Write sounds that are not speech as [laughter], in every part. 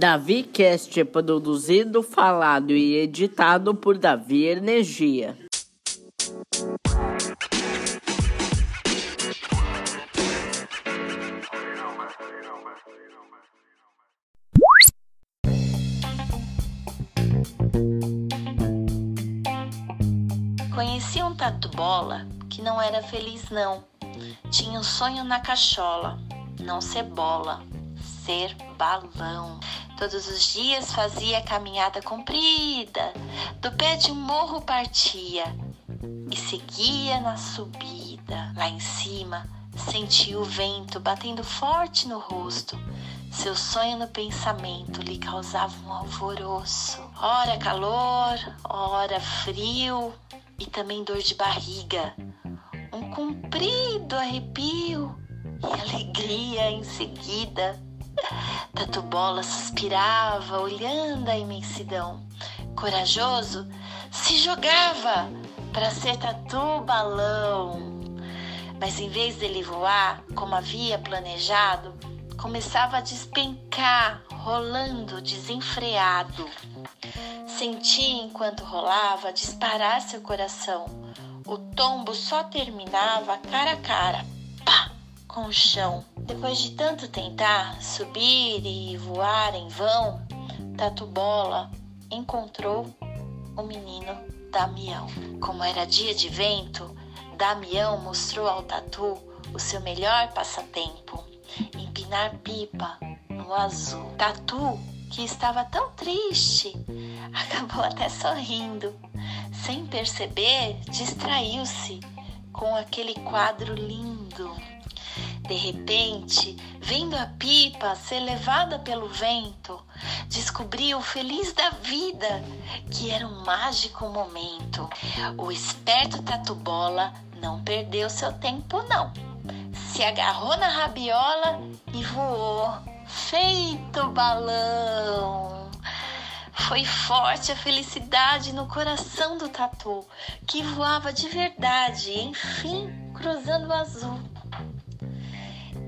Davi Cast é produzido, falado e editado por Davi Energia. Conheci um tatu bola que não era feliz não. Tinha um sonho na cachola, não ser bola, ser balão. Todos os dias fazia caminhada comprida, do pé de um morro partia e seguia na subida. Lá em cima, sentia o vento batendo forte no rosto. Seu sonho no pensamento lhe causava um alvoroço. Ora calor, ora frio e também dor de barriga. Um comprido arrepio e alegria em seguida. Tatu Bola suspirava, olhando a imensidão. Corajoso, se jogava para ser tatu balão. Mas em vez dele voar, como havia planejado, começava a despencar, rolando desenfreado. Sentia enquanto rolava disparar seu coração. O tombo só terminava cara a cara com o chão. Depois de tanto tentar subir e voar em vão, Tatu Bola encontrou o menino Damião. Como era dia de vento, Damião mostrou ao Tatu o seu melhor passatempo: empinar pipa no azul. Tatu, que estava tão triste, [laughs] acabou até sorrindo. Sem perceber, distraiu-se com aquele quadro lindo. De repente, vendo a pipa ser levada pelo vento, descobriu feliz da vida que era um mágico momento. O esperto Tatu Bola não perdeu seu tempo não. Se agarrou na rabiola e voou, feito balão. Foi forte a felicidade no coração do tatu, que voava de verdade, enfim, cruzando o azul.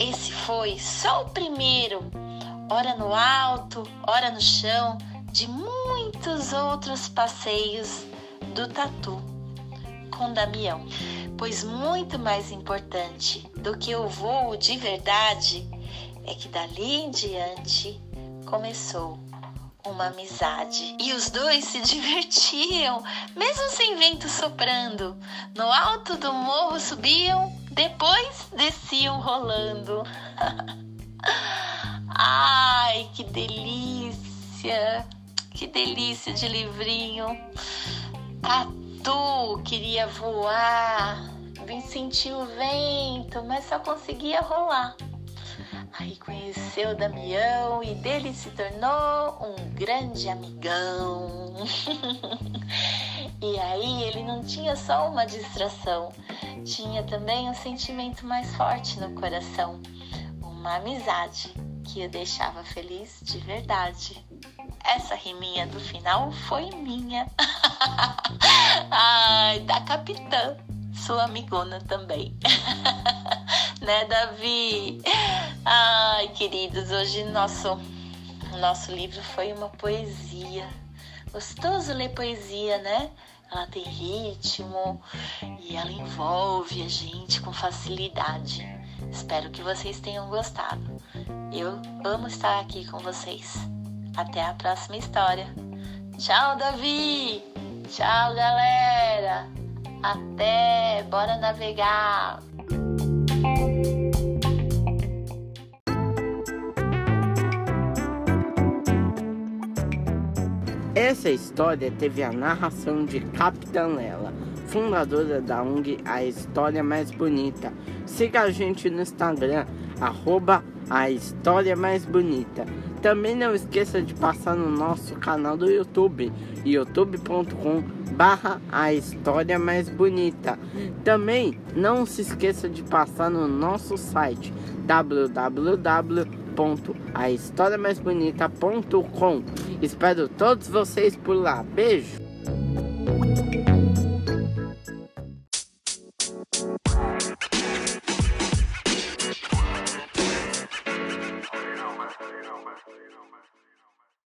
Esse foi só o primeiro, ora no alto, ora no chão, de muitos outros passeios do tatu com Damião. Pois muito mais importante do que o voo de verdade é que dali em diante começou uma amizade. E os dois se [laughs] divertiam, mesmo sem vento soprando. No alto do morro subiam, depois desciam rolando. [laughs] Ai, que delícia! Que delícia de livrinho. Tatu queria voar, vim sentir o vento, mas só conseguia rolar. Aí conheceu Damião e dele se tornou um grande amigão. [laughs] e aí ele não tinha só uma distração, tinha também um sentimento mais forte no coração, uma amizade que o deixava feliz de verdade. Essa riminha do final foi minha. [laughs] Ai, da capitã, sua amigona também. [laughs] né, Davi? Ai, queridos, hoje nosso nosso livro foi uma poesia. Gostoso ler poesia, né? Ela tem ritmo e ela envolve a gente com facilidade. Espero que vocês tenham gostado. Eu amo estar aqui com vocês. Até a próxima história. Tchau, Davi! Tchau, galera! Até! Bora navegar! Essa história teve a narração de Capitã fundadora da ONG A História Mais Bonita. Siga a gente no Instagram, arroba a História Mais Bonita. Também não esqueça de passar no nosso canal do YouTube, youtube.com barra a história mais bonita. Também não se esqueça de passar no nosso site www.ahistoriamaisbonita.com. Espero todos vocês por lá. Beijo!